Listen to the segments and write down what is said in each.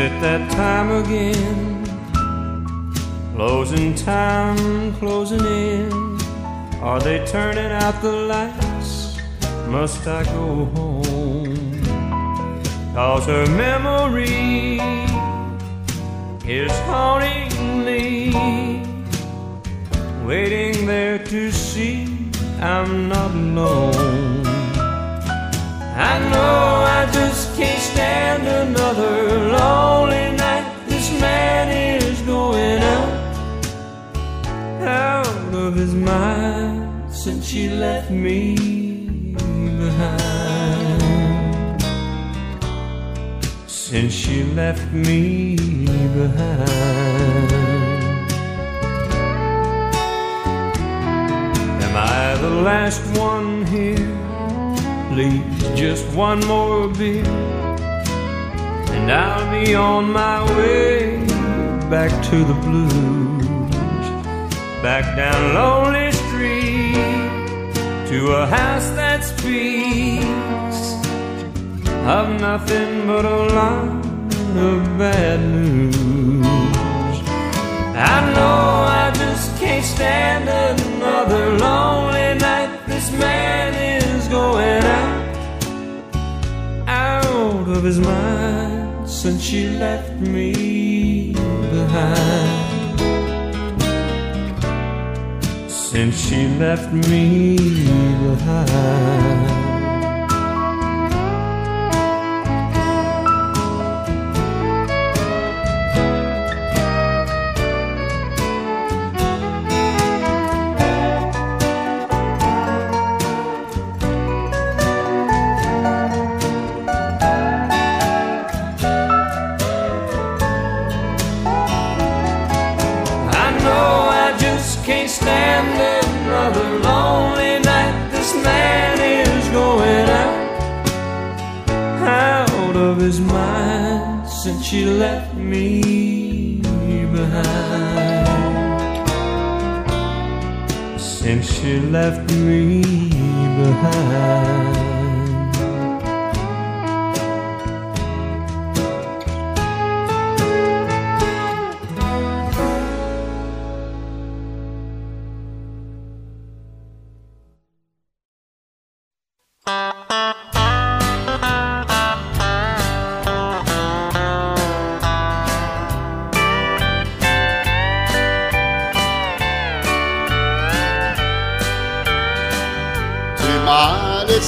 it that time again? Closing time, closing in. Are they turning out the lights? Must I go home? Cause her memory is haunting me, waiting there to see I'm not she left me behind. Since she left me behind. Am I the last one here? Please, just one more beer, and I'll be on my way back to the blues, back down Lonely to a house that speaks of nothing but a lot of bad news. I know I just can't stand another lonely night. This man is going out, out of his mind since she left me behind. Since she left me behind. Of his since she left me behind. Since she left me behind.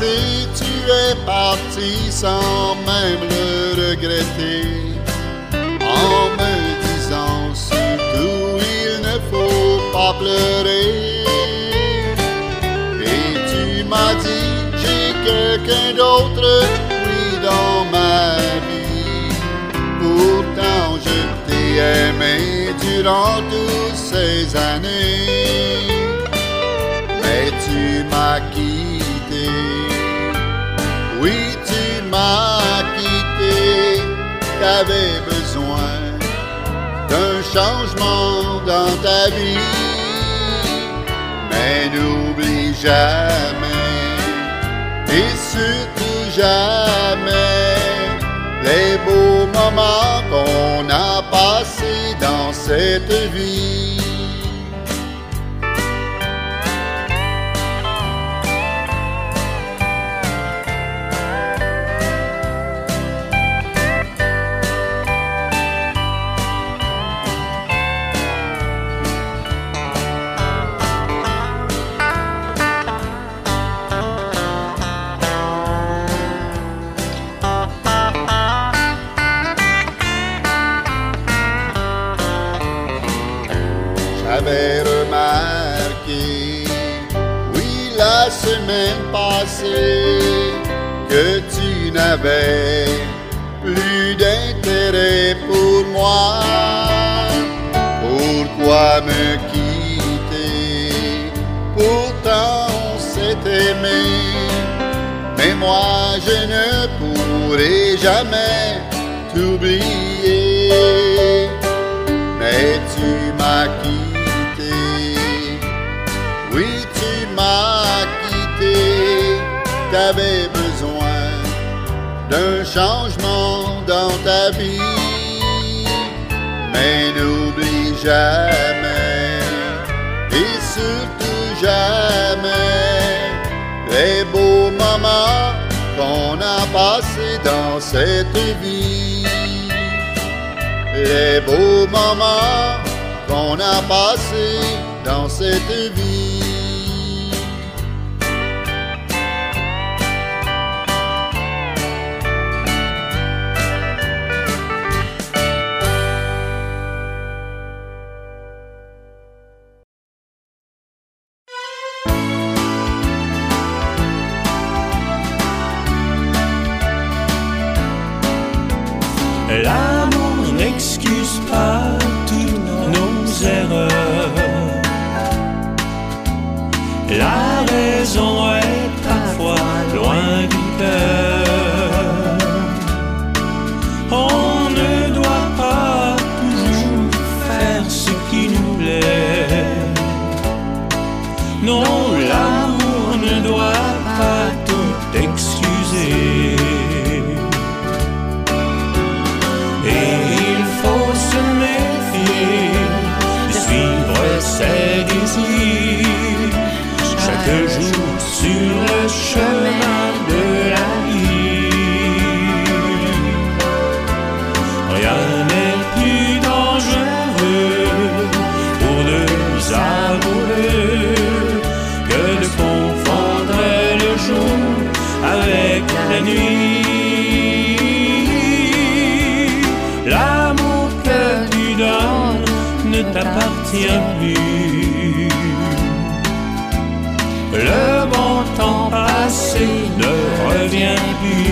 Laissé, tu es parti sans même le regretter. En me disant surtout il ne faut pas pleurer. Et tu m'as dit j'ai quelqu'un d'autre, oui, dans ma vie. Pourtant je t'ai aimé durant toutes ces années Oui, tu m'as quitté. T'avais besoin d'un changement dans ta vie, mais n'oublie jamais, et surtout jamais, les beaux moments qu'on a passés dans cette vie. Plus d'intérêt pour moi. Pourquoi me quitter? Pourtant on s'est aimé, mais moi je ne pourrai jamais t'oublier. Mais tu m'as quitté, oui tu m'as quitté, t'avais d'un changement dans ta vie. Mais n'oublie jamais, et surtout jamais, les beaux moments qu'on a passés dans cette vie. Les beaux moments qu'on a passés dans cette vie. Sur le chemin de la vie. Rien n'est plus dangereux pour deux amoureux que de confondre le jour avec la nuit. L'amour que tu donnes ne t'appartient plus. Passé ne revient plus.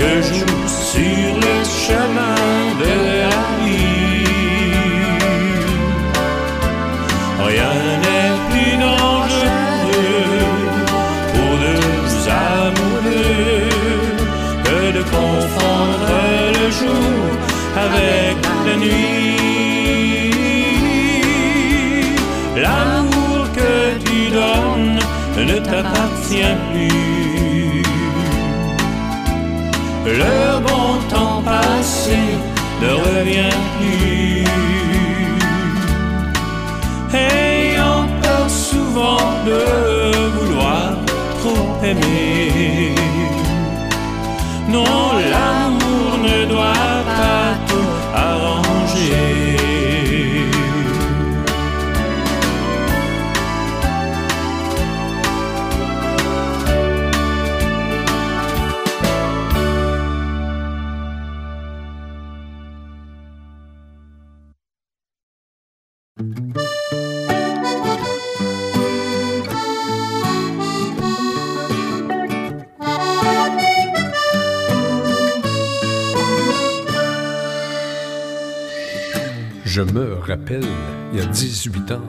Chaque jour sur le chemin de la vie. Rien n'est plus dangereux pour deux amoureux que de confondre le jour avec la nuit. L'amour que tu donnes ne t'appartient plus. Le bon temps passé ne revient plus. Ayant peur souvent de vouloir trop aimer. Non, l'amour Je me rappelle, il y a 18 ans,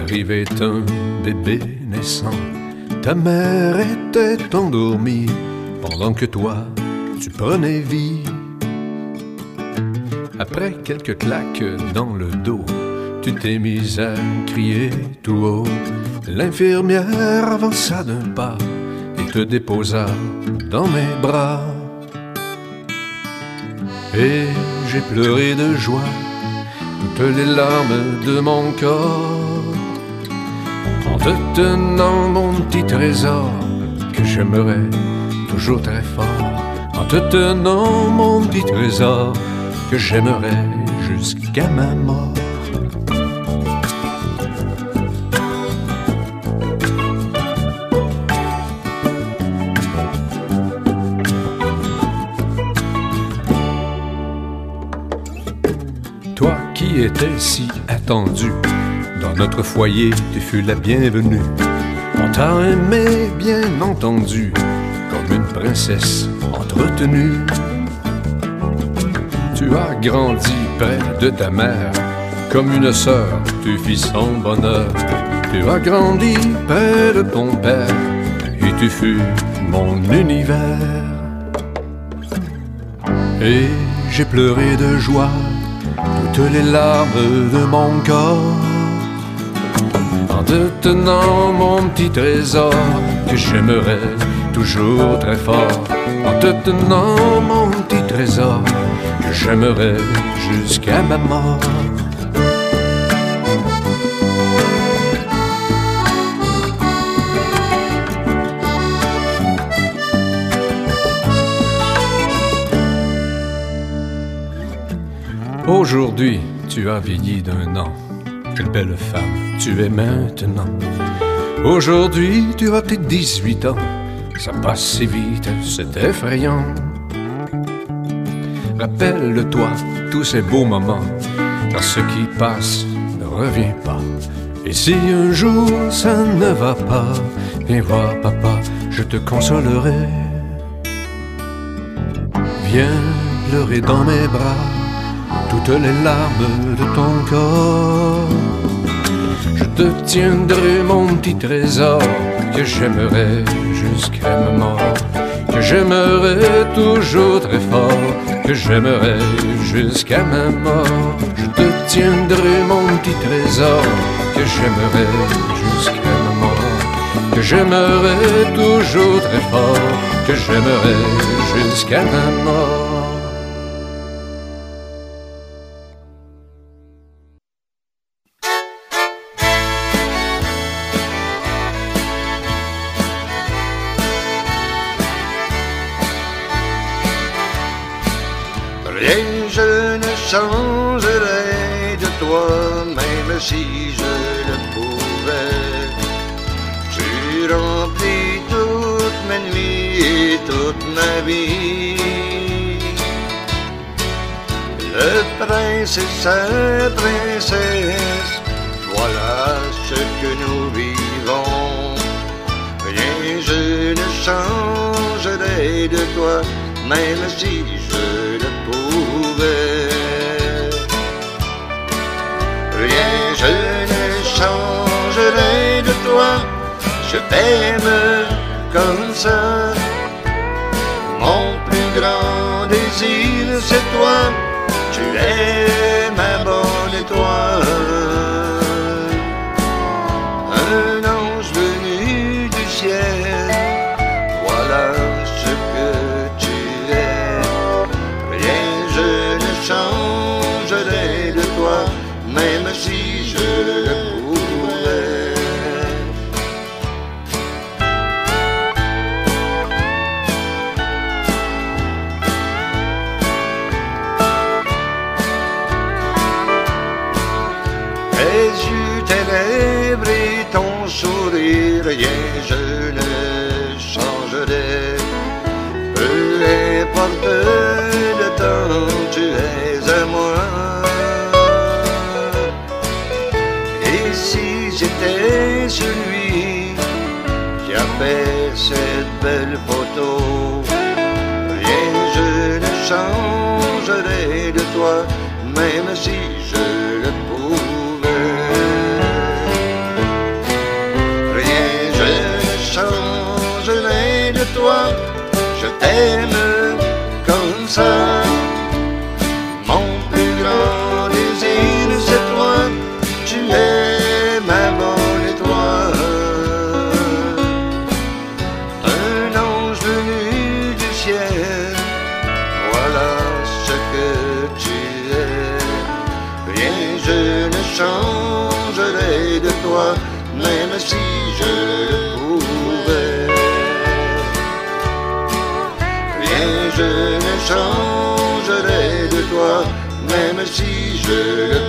arrivait un bébé naissant. Ta mère était endormie pendant que toi, tu prenais vie. Après quelques claques dans le dos, tu t'es mise à crier tout haut. L'infirmière avança d'un pas et te déposa dans mes bras. Et j'ai pleuré de joie les larmes de mon corps en te tenant mon petit trésor que j'aimerais toujours très fort en te tenant mon petit trésor que j'aimerais jusqu'à ma mort. Qui étais si attendu, dans notre foyer, tu fus la bienvenue. On t'a aimé, bien entendu, comme une princesse entretenue. Tu tu as grandi près de ta mère. Comme une sœur, tu fis son bonheur. Tu as grandi près de ton père et tu fus mon univers. Et j'ai pleuré de joie les larmes de mon corps en te tenant mon petit trésor que j'aimerais toujours très fort en te tenant mon petit trésor que j'aimerais jusqu'à ma mort. Aujourd'hui, tu as vieilli d'un an. Quelle belle femme tu es maintenant. Aujourd'hui, tu as tes 18 ans. Ça passe si vite, c'est effrayant. Rappelle-toi tous ces beaux moments, car ce qui passe ne revient pas. Et si un jour ça ne va pas, viens voir papa, je te consolerai. Viens pleurer dans mes bras toutes les larmes de ton corps. Je te tiendrai mon petit trésor que j'aimerais jusqu'à ma mort, que j'aimerais toujours très fort, que j'aimerais jusqu'à ma mort. Je te tiendrai mon petit trésor que j'aimerais jusqu'à ma mort, que j'aimerais toujours très fort, que j'aimerais jusqu'à ma mort. Si je le pouvais. Tu remplis toutes mes nuits et toute ma vie. Le prince et sa princesse, voilà ce que nous vivons. Je ne changerai de toi, même si je je t'aime comme ça. Mon plus grand désir, c'est toi, tu es photo, rien je ne changerai de toi, même si je le pouvais. Rien je ne changerai de toi, je t'aime comme ça. Changerai de toi, même si je.